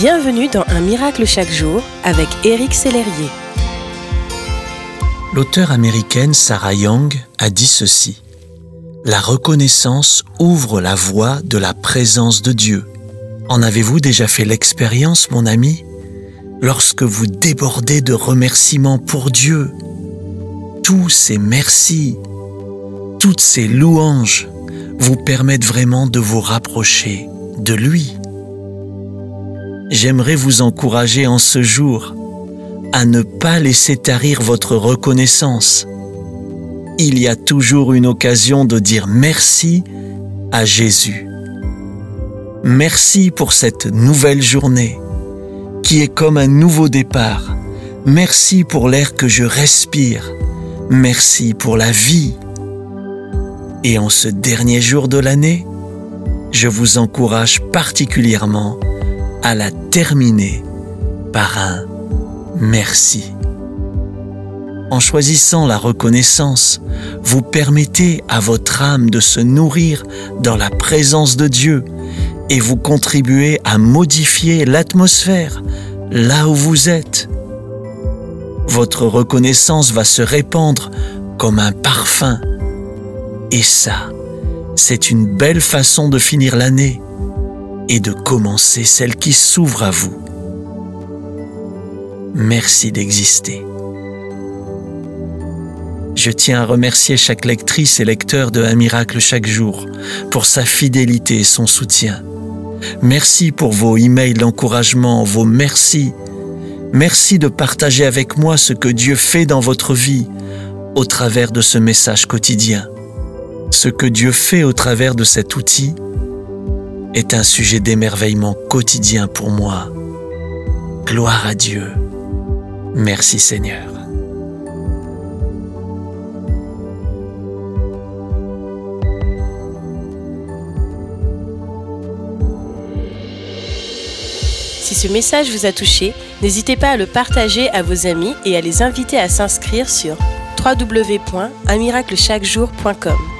Bienvenue dans Un miracle chaque jour avec Éric Sellerier. L'auteure américaine Sarah Young a dit ceci. La reconnaissance ouvre la voie de la présence de Dieu. En avez-vous déjà fait l'expérience, mon ami? Lorsque vous débordez de remerciements pour Dieu, tous ces merci, toutes ces louanges vous permettent vraiment de vous rapprocher de lui j'aimerais vous encourager en ce jour à ne pas laisser tarir votre reconnaissance. Il y a toujours une occasion de dire merci à Jésus. Merci pour cette nouvelle journée qui est comme un nouveau départ. Merci pour l'air que je respire. Merci pour la vie. Et en ce dernier jour de l'année, je vous encourage particulièrement à la terminer par un merci. En choisissant la reconnaissance, vous permettez à votre âme de se nourrir dans la présence de Dieu et vous contribuez à modifier l'atmosphère là où vous êtes. Votre reconnaissance va se répandre comme un parfum. Et ça, c'est une belle façon de finir l'année et de commencer celle qui s'ouvre à vous. Merci d'exister. Je tiens à remercier chaque lectrice et lecteur de Un miracle chaque jour pour sa fidélité et son soutien. Merci pour vos emails d'encouragement, vos merci. Merci de partager avec moi ce que Dieu fait dans votre vie au travers de ce message quotidien. Ce que Dieu fait au travers de cet outil est un sujet d'émerveillement quotidien pour moi. Gloire à Dieu. Merci Seigneur. Si ce message vous a touché, n'hésitez pas à le partager à vos amis et à les inviter à s'inscrire sur www.unmiraclechaquejour.com.